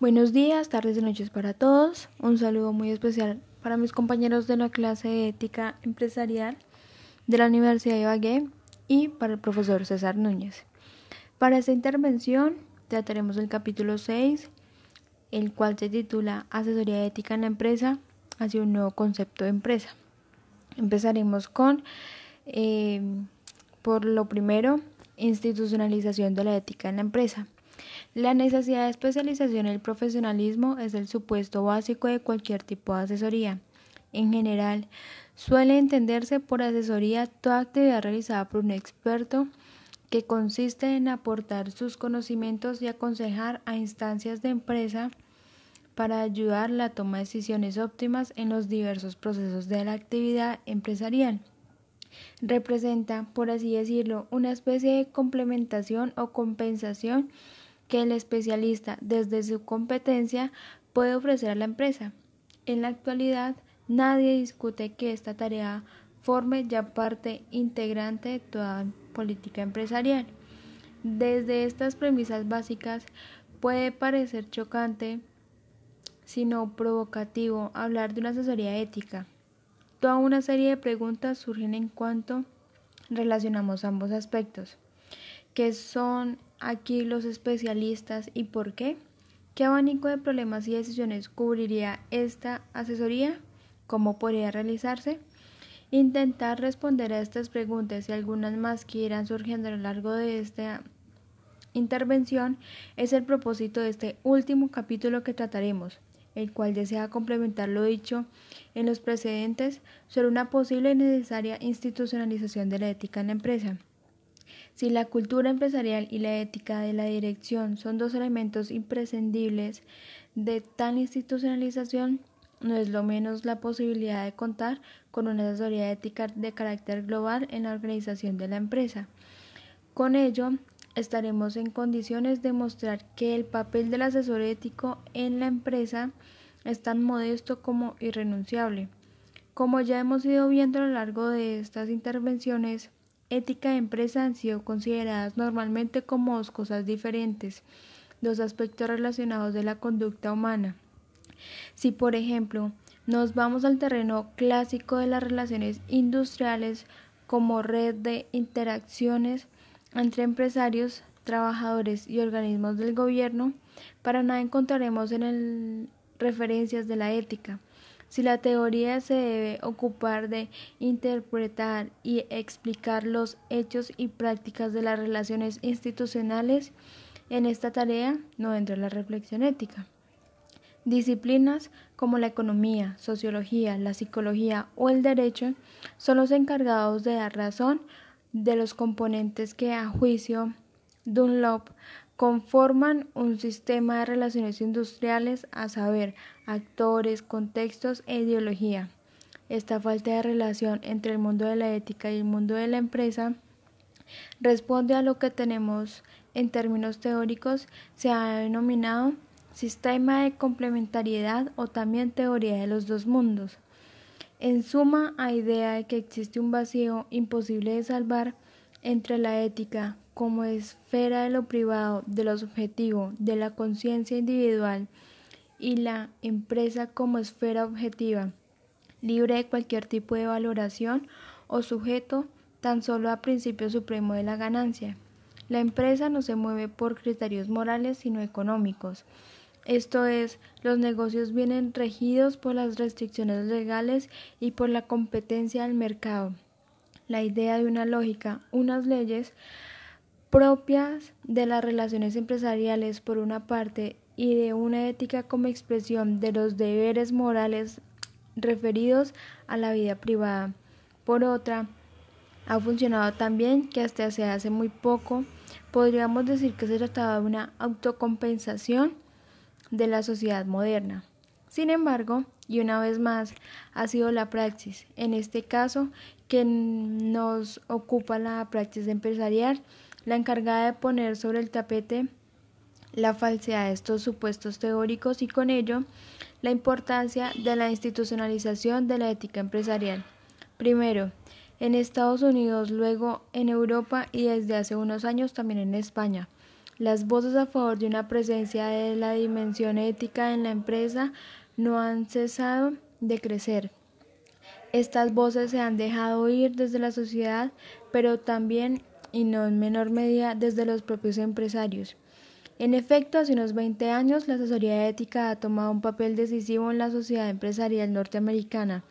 Buenos días, tardes y noches para todos. Un saludo muy especial para mis compañeros de la clase de ética empresarial de la Universidad de Ibagué y para el profesor César Núñez. Para esta intervención trataremos el capítulo 6, el cual se titula Asesoría ética en la empresa hacia un nuevo concepto de empresa. Empezaremos con, eh, por lo primero, institucionalización de la ética en la empresa. La necesidad de especialización en el profesionalismo es el supuesto básico de cualquier tipo de asesoría. En general, suele entenderse por asesoría toda actividad realizada por un experto que consiste en aportar sus conocimientos y aconsejar a instancias de empresa para ayudar la toma de decisiones óptimas en los diversos procesos de la actividad empresarial. Representa, por así decirlo, una especie de complementación o compensación que el especialista desde su competencia puede ofrecer a la empresa. En la actualidad, nadie discute que esta tarea forme ya parte integrante de toda política empresarial. Desde estas premisas básicas puede parecer chocante, sino provocativo, hablar de una asesoría ética. Toda una serie de preguntas surgen en cuanto relacionamos ambos aspectos, que son aquí los especialistas y por qué? ¿Qué abanico de problemas y decisiones cubriría esta asesoría? ¿Cómo podría realizarse? Intentar responder a estas preguntas y algunas más que irán surgiendo a lo largo de esta intervención es el propósito de este último capítulo que trataremos, el cual desea complementar lo dicho en los precedentes sobre una posible y necesaria institucionalización de la ética en la empresa. Si la cultura empresarial y la ética de la dirección son dos elementos imprescindibles de tal institucionalización, no es lo menos la posibilidad de contar con una asesoría ética de carácter global en la organización de la empresa. Con ello, estaremos en condiciones de mostrar que el papel del asesor ético en la empresa es tan modesto como irrenunciable. Como ya hemos ido viendo a lo largo de estas intervenciones, ética y empresa han sido consideradas normalmente como dos cosas diferentes, dos aspectos relacionados de la conducta humana. Si, por ejemplo, nos vamos al terreno clásico de las relaciones industriales como red de interacciones entre empresarios, trabajadores y organismos del gobierno, para nada encontraremos en referencias de la ética. Si la teoría se debe ocupar de interpretar y explicar los hechos y prácticas de las relaciones institucionales, en esta tarea no entra la reflexión ética. Disciplinas como la economía, sociología, la psicología o el derecho son los encargados de dar razón de los componentes que a juicio Dunlop conforman un sistema de relaciones industriales, a saber, actores, contextos e ideología. Esta falta de relación entre el mundo de la ética y el mundo de la empresa responde a lo que tenemos en términos teóricos se ha denominado sistema de complementariedad o también teoría de los dos mundos. En suma, a idea de que existe un vacío imposible de salvar entre la ética como esfera de lo privado, de lo subjetivo, de la conciencia individual y la empresa como esfera objetiva, libre de cualquier tipo de valoración o sujeto tan solo a principio supremo de la ganancia. La empresa no se mueve por criterios morales sino económicos. Esto es, los negocios vienen regidos por las restricciones legales y por la competencia del mercado. La idea de una lógica, unas leyes, propias de las relaciones empresariales por una parte y de una ética como expresión de los deberes morales referidos a la vida privada. Por otra, ha funcionado tan bien que hasta hace muy poco podríamos decir que se trataba de una autocompensación de la sociedad moderna. Sin embargo, y una vez más, ha sido la praxis, en este caso, que nos ocupa la praxis empresarial, la encargada de poner sobre el tapete la falsedad de estos supuestos teóricos y con ello la importancia de la institucionalización de la ética empresarial. Primero, en Estados Unidos, luego en Europa y desde hace unos años también en España. Las voces a favor de una presencia de la dimensión ética en la empresa no han cesado de crecer. Estas voces se han dejado oír desde la sociedad, pero también y no en menor medida desde los propios empresarios. En efecto, hace unos 20 años la asesoría ética ha tomado un papel decisivo en la sociedad empresarial norteamericana,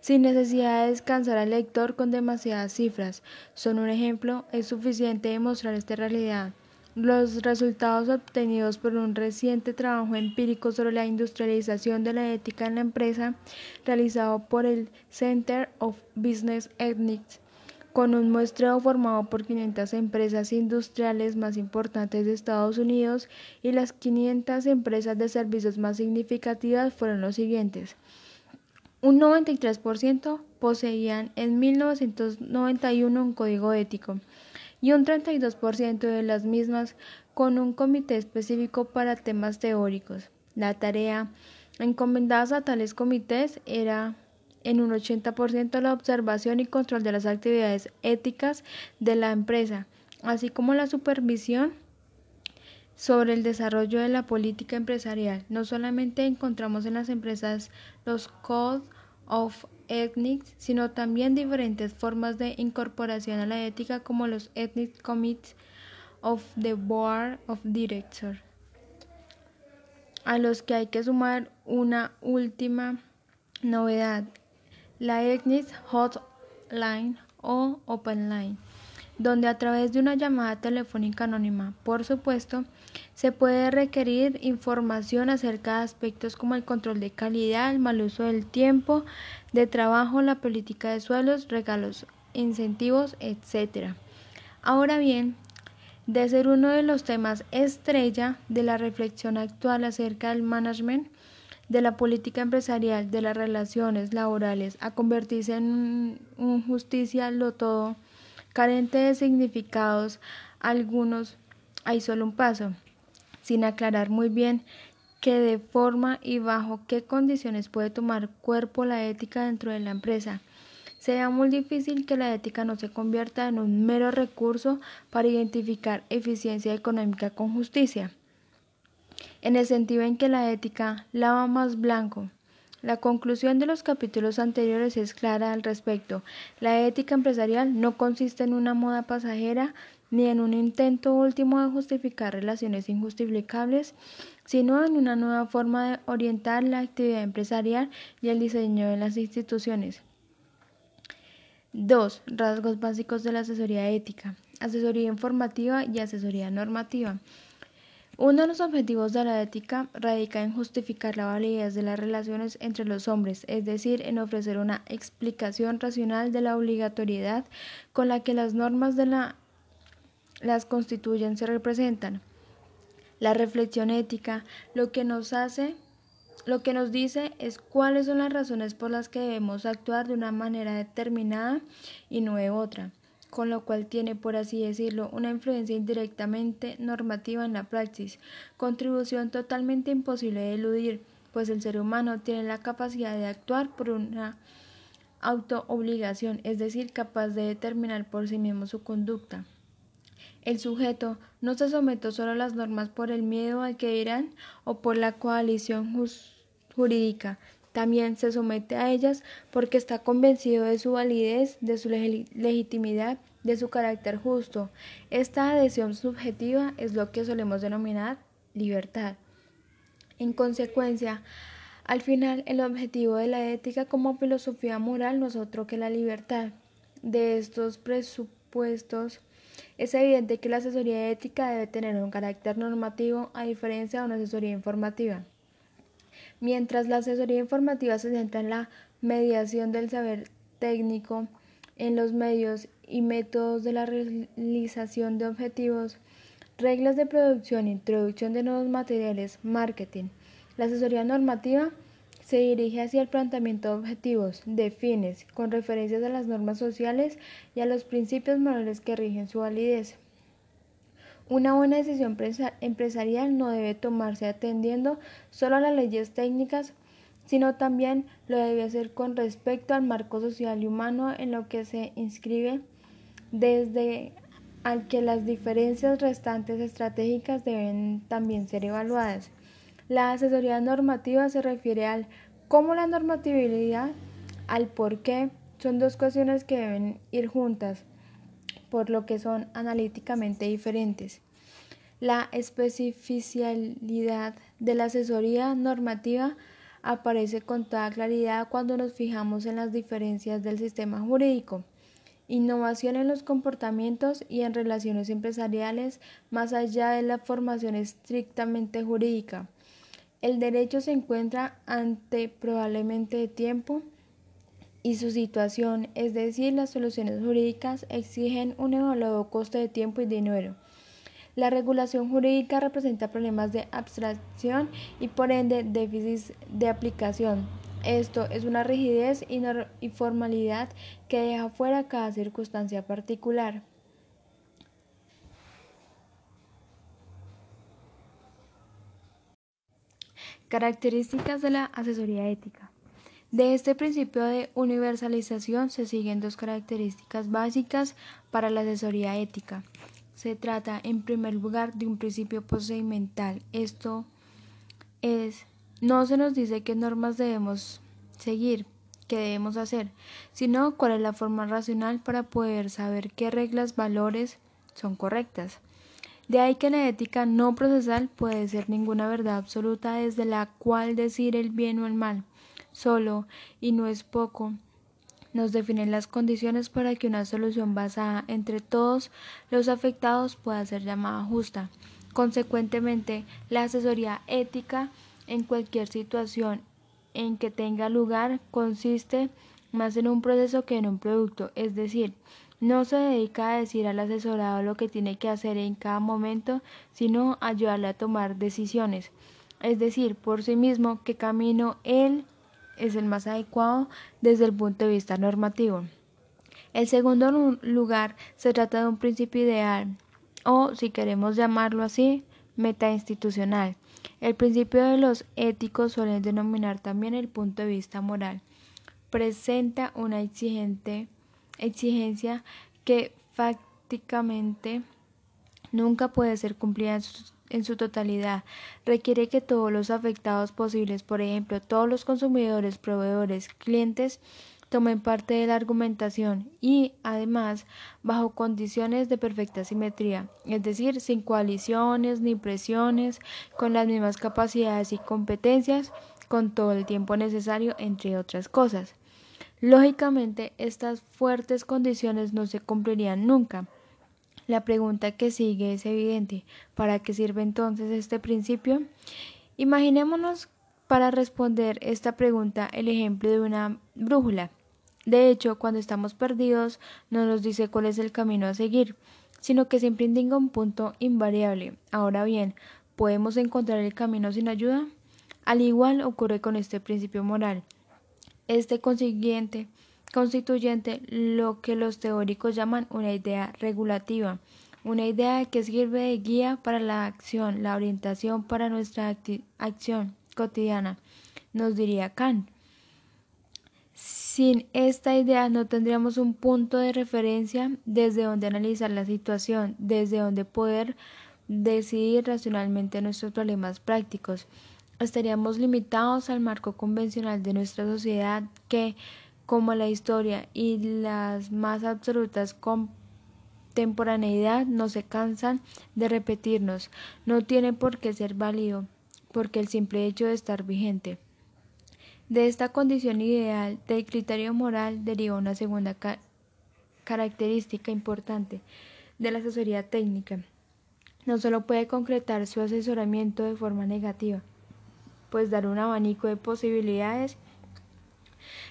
sin necesidad de descansar al lector con demasiadas cifras. Son un ejemplo, es suficiente demostrar esta realidad. Los resultados obtenidos por un reciente trabajo empírico sobre la industrialización de la ética en la empresa, realizado por el Center of Business Ethics, con un muestreo formado por 500 empresas industriales más importantes de Estados Unidos y las 500 empresas de servicios más significativas fueron los siguientes. Un 93% poseían en 1991 un código ético y un 32% de las mismas con un comité específico para temas teóricos. La tarea encomendada a tales comités era en un 80% la observación y control de las actividades éticas de la empresa, así como la supervisión sobre el desarrollo de la política empresarial. No solamente encontramos en las empresas los Code of Ethics, sino también diferentes formas de incorporación a la ética como los Ethnic Committees of the Board of Directors, a los que hay que sumar una última novedad, la ECNIS Hotline o Open Line, donde a través de una llamada telefónica anónima, por supuesto, se puede requerir información acerca de aspectos como el control de calidad, el mal uso del tiempo de trabajo, la política de suelos, regalos, incentivos, etc. Ahora bien, de ser uno de los temas estrella de la reflexión actual acerca del management, de la política empresarial, de las relaciones laborales, a convertirse en un justicia lo todo, carente de significados algunos, hay solo un paso, sin aclarar muy bien qué de forma y bajo qué condiciones puede tomar cuerpo la ética dentro de la empresa. Será muy difícil que la ética no se convierta en un mero recurso para identificar eficiencia económica con justicia en el sentido en que la ética lava más blanco. La conclusión de los capítulos anteriores es clara al respecto. La ética empresarial no consiste en una moda pasajera ni en un intento último de justificar relaciones injustificables, sino en una nueva forma de orientar la actividad empresarial y el diseño de las instituciones. 2. Rasgos básicos de la asesoría ética. Asesoría informativa y asesoría normativa. Uno de los objetivos de la ética radica en justificar la validez de las relaciones entre los hombres, es decir, en ofrecer una explicación racional de la obligatoriedad con la que las normas de la las constituyen se representan. La reflexión ética lo que nos hace lo que nos dice es cuáles son las razones por las que debemos actuar de una manera determinada y no de otra con lo cual tiene, por así decirlo, una influencia indirectamente normativa en la praxis, contribución totalmente imposible de eludir, pues el ser humano tiene la capacidad de actuar por una autoobligación, es decir, capaz de determinar por sí mismo su conducta. El sujeto no se somete solo a las normas por el miedo al que irán o por la coalición jurídica, también se somete a ellas porque está convencido de su validez, de su legitimidad, de su carácter justo. Esta adhesión subjetiva es lo que solemos denominar libertad. En consecuencia, al final, el objetivo de la ética como filosofía moral no es otro que la libertad. De estos presupuestos, es evidente que la asesoría ética debe tener un carácter normativo a diferencia de una asesoría informativa. Mientras la asesoría informativa se centra en la mediación del saber técnico, en los medios y métodos de la realización de objetivos, reglas de producción, introducción de nuevos materiales, marketing. La asesoría normativa se dirige hacia el planteamiento de objetivos, de fines, con referencias a las normas sociales y a los principios morales que rigen su validez. Una buena decisión empresarial no debe tomarse atendiendo solo a las leyes técnicas, sino también lo debe hacer con respecto al marco social y humano en lo que se inscribe desde al que las diferencias restantes estratégicas deben también ser evaluadas. La asesoría normativa se refiere al cómo la normatividad, al por qué, son dos cuestiones que deben ir juntas, por lo que son analíticamente diferentes. La especificidad de la asesoría normativa aparece con toda claridad cuando nos fijamos en las diferencias del sistema jurídico innovación en los comportamientos y en relaciones empresariales más allá de la formación estrictamente jurídica. El derecho se encuentra ante probablemente tiempo y su situación, es decir, las soluciones jurídicas exigen un elevado coste de tiempo y dinero. La regulación jurídica representa problemas de abstracción y por ende déficits de aplicación, esto es una rigidez y formalidad que deja fuera cada circunstancia particular. Características de la asesoría ética. De este principio de universalización se siguen dos características básicas para la asesoría ética. Se trata, en primer lugar, de un principio procedimental. Esto es no se nos dice qué normas debemos seguir, qué debemos hacer, sino cuál es la forma racional para poder saber qué reglas, valores son correctas. De ahí que la ética no procesal puede ser ninguna verdad absoluta desde la cual decir el bien o el mal. Solo, y no es poco, nos definen las condiciones para que una solución basada entre todos los afectados pueda ser llamada justa. Consecuentemente, la asesoría ética en cualquier situación en que tenga lugar consiste más en un proceso que en un producto, es decir, no se dedica a decir al asesorado lo que tiene que hacer en cada momento, sino ayudarle a tomar decisiones, es decir, por sí mismo qué camino él es el más adecuado desde el punto de vista normativo. El segundo lugar se trata de un principio ideal, o si queremos llamarlo así, metainstitucional, el principio de los éticos suelen denominar también el punto de vista moral. Presenta una exigente, exigencia que fácticamente nunca puede ser cumplida en su, en su, totalidad. Requiere que todos los afectados posibles, por ejemplo, todos los consumidores, proveedores, clientes, tomen parte de la argumentación y, además, bajo condiciones de perfecta simetría, es decir, sin coaliciones ni presiones, con las mismas capacidades y competencias, con todo el tiempo necesario, entre otras cosas. Lógicamente, estas fuertes condiciones no se cumplirían nunca. La pregunta que sigue es evidente. ¿Para qué sirve entonces este principio? Imaginémonos para responder esta pregunta el ejemplo de una brújula. De hecho, cuando estamos perdidos, no nos dice cuál es el camino a seguir, sino que siempre indica un punto invariable. Ahora bien, ¿podemos encontrar el camino sin ayuda? Al igual ocurre con este principio moral. Este consiguiente constituyente lo que los teóricos llaman una idea regulativa, una idea que sirve de guía para la acción, la orientación para nuestra acción cotidiana, nos diría Kant. Sin esta idea no tendríamos un punto de referencia desde donde analizar la situación, desde donde poder decidir racionalmente nuestros problemas prácticos. Estaríamos limitados al marco convencional de nuestra sociedad que, como la historia y las más absolutas contemporaneidad, no se cansan de repetirnos. No tiene por qué ser válido, porque el simple hecho de estar vigente. De esta condición ideal del criterio moral deriva una segunda característica importante de la asesoría técnica. No solo puede concretar su asesoramiento de forma negativa, pues dar un abanico de posibilidades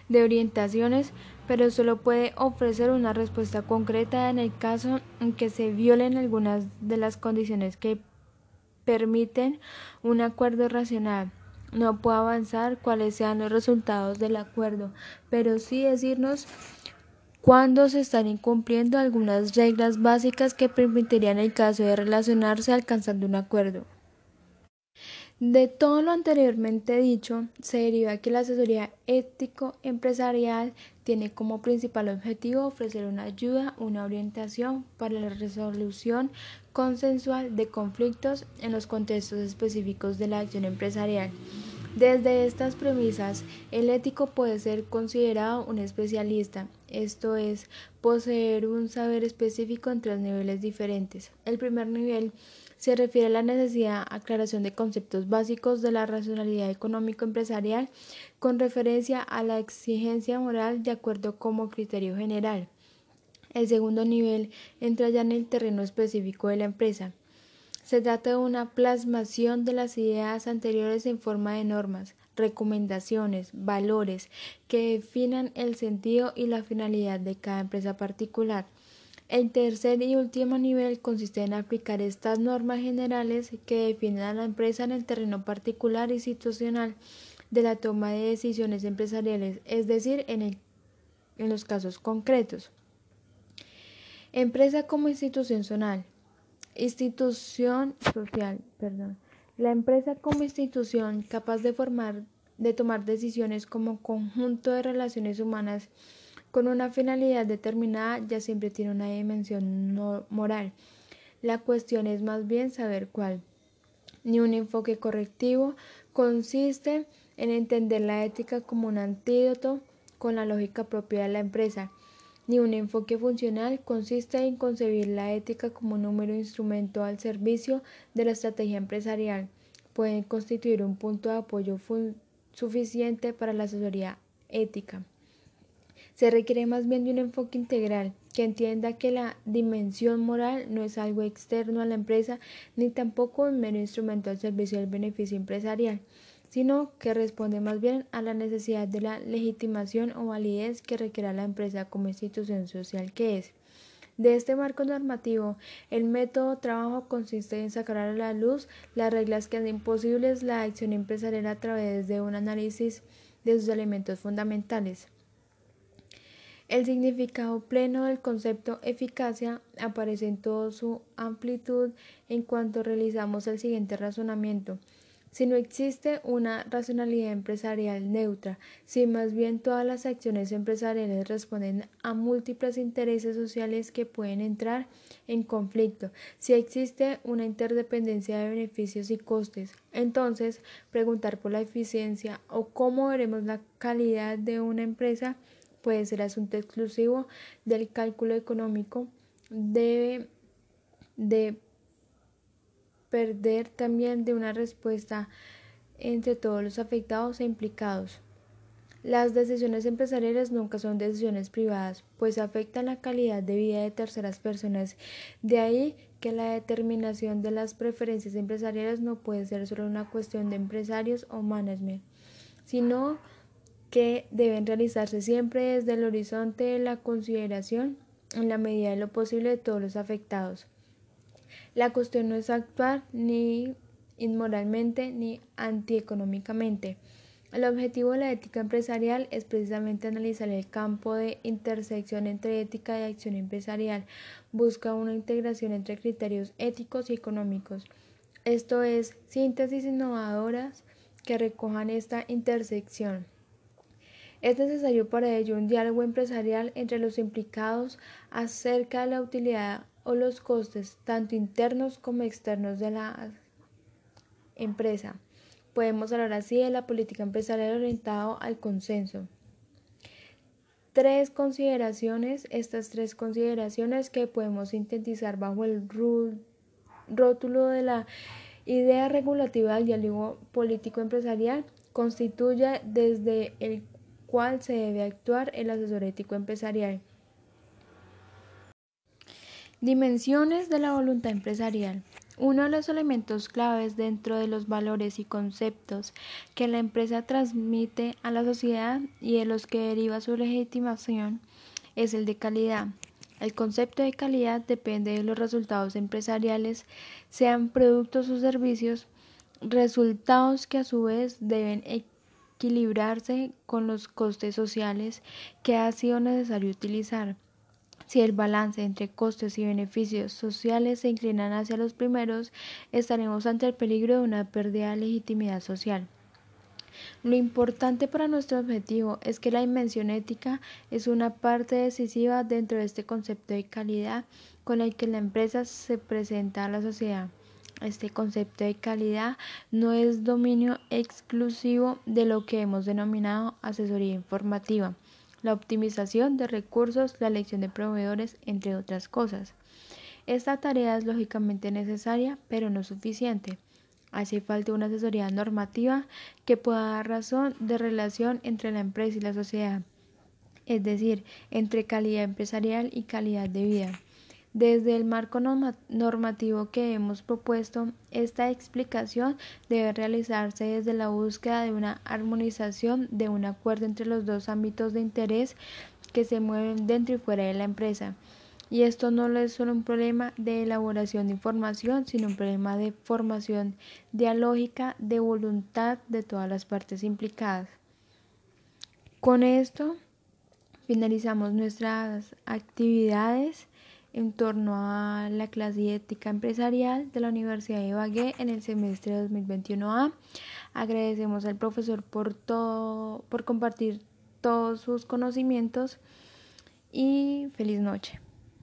de orientaciones, pero solo puede ofrecer una respuesta concreta en el caso en que se violen algunas de las condiciones que permiten un acuerdo racional no puedo avanzar cuáles sean los resultados del acuerdo, pero sí decirnos cuándo se están incumpliendo algunas reglas básicas que permitirían el caso de relacionarse alcanzando un acuerdo. De todo lo anteriormente dicho, se deriva que la asesoría ético-empresarial tiene como principal objetivo ofrecer una ayuda, una orientación para la resolución consensual de conflictos en los contextos específicos de la acción empresarial. Desde estas premisas, el ético puede ser considerado un especialista, esto es, poseer un saber específico en tres niveles diferentes. El primer nivel se refiere a la necesidad de aclaración de conceptos básicos de la racionalidad económico-empresarial con referencia a la exigencia moral de acuerdo como criterio general. El segundo nivel entra ya en el terreno específico de la empresa. Se trata de una plasmación de las ideas anteriores en forma de normas, recomendaciones, valores que definan el sentido y la finalidad de cada empresa particular. El tercer y último nivel consiste en aplicar estas normas generales que definen a la empresa en el terreno particular y situacional de la toma de decisiones empresariales, es decir, en, en los casos concretos. Empresa como institución social. Institución social, perdón. La empresa como institución capaz de formar, de tomar decisiones como conjunto de relaciones humanas con una finalidad determinada ya siempre tiene una dimensión moral. La cuestión es más bien saber cuál. Ni un enfoque correctivo consiste en entender la ética como un antídoto con la lógica propia de la empresa, ni un enfoque funcional consiste en concebir la ética como un número instrumento al servicio de la estrategia empresarial. Pueden constituir un punto de apoyo suficiente para la asesoría ética. Se requiere más bien de un enfoque integral que entienda que la dimensión moral no es algo externo a la empresa ni tampoco un mero instrumento al servicio del beneficio empresarial, sino que responde más bien a la necesidad de la legitimación o validez que requiere la empresa como institución social que es. De este marco normativo, el método trabajo consiste en sacar a la luz las reglas que hacen posibles la acción empresarial a través de un análisis de sus elementos fundamentales. El significado pleno del concepto eficacia aparece en toda su amplitud en cuanto realizamos el siguiente razonamiento. Si no existe una racionalidad empresarial neutra, si más bien todas las acciones empresariales responden a múltiples intereses sociales que pueden entrar en conflicto, si existe una interdependencia de beneficios y costes, entonces preguntar por la eficiencia o cómo veremos la calidad de una empresa puede ser asunto exclusivo del cálculo económico, debe de perder también de una respuesta entre todos los afectados e implicados. Las decisiones empresariales nunca son decisiones privadas, pues afectan la calidad de vida de terceras personas. De ahí que la determinación de las preferencias empresariales no puede ser solo una cuestión de empresarios o management, sino que deben realizarse siempre desde el horizonte de la consideración en la medida de lo posible de todos los afectados. La cuestión no es actuar ni inmoralmente ni antieconómicamente. El objetivo de la ética empresarial es precisamente analizar el campo de intersección entre ética y acción empresarial. Busca una integración entre criterios éticos y económicos. Esto es, síntesis innovadoras que recojan esta intersección. Es necesario para ello un diálogo empresarial entre los implicados acerca de la utilidad o los costes, tanto internos como externos de la empresa. Podemos hablar así de la política empresarial orientada al consenso. Tres consideraciones, estas tres consideraciones que podemos sintetizar bajo el rótulo de la idea regulativa del diálogo político empresarial, constituye desde el cuál se debe actuar el asesor ético empresarial. Dimensiones de la voluntad empresarial. Uno de los elementos claves dentro de los valores y conceptos que la empresa transmite a la sociedad y de los que deriva su legitimación es el de calidad. El concepto de calidad depende de los resultados empresariales, sean productos o servicios, resultados que a su vez deben equilibrarse con los costes sociales que ha sido necesario utilizar. Si el balance entre costes y beneficios sociales se inclinan hacia los primeros, estaremos ante el peligro de una pérdida de legitimidad social. Lo importante para nuestro objetivo es que la dimensión ética es una parte decisiva dentro de este concepto de calidad con el que la empresa se presenta a la sociedad. Este concepto de calidad no es dominio exclusivo de lo que hemos denominado asesoría informativa, la optimización de recursos, la elección de proveedores, entre otras cosas. Esta tarea es lógicamente necesaria, pero no suficiente. Hace falta una asesoría normativa que pueda dar razón de relación entre la empresa y la sociedad, es decir, entre calidad empresarial y calidad de vida. Desde el marco normativo que hemos propuesto, esta explicación debe realizarse desde la búsqueda de una armonización de un acuerdo entre los dos ámbitos de interés que se mueven dentro y fuera de la empresa. Y esto no es solo un problema de elaboración de información, sino un problema de formación dialógica, de voluntad de todas las partes implicadas. Con esto finalizamos nuestras actividades en torno a la clase ética empresarial de la Universidad de Ibagué en el semestre 2021A. Agradecemos al profesor por todo, por compartir todos sus conocimientos y feliz noche.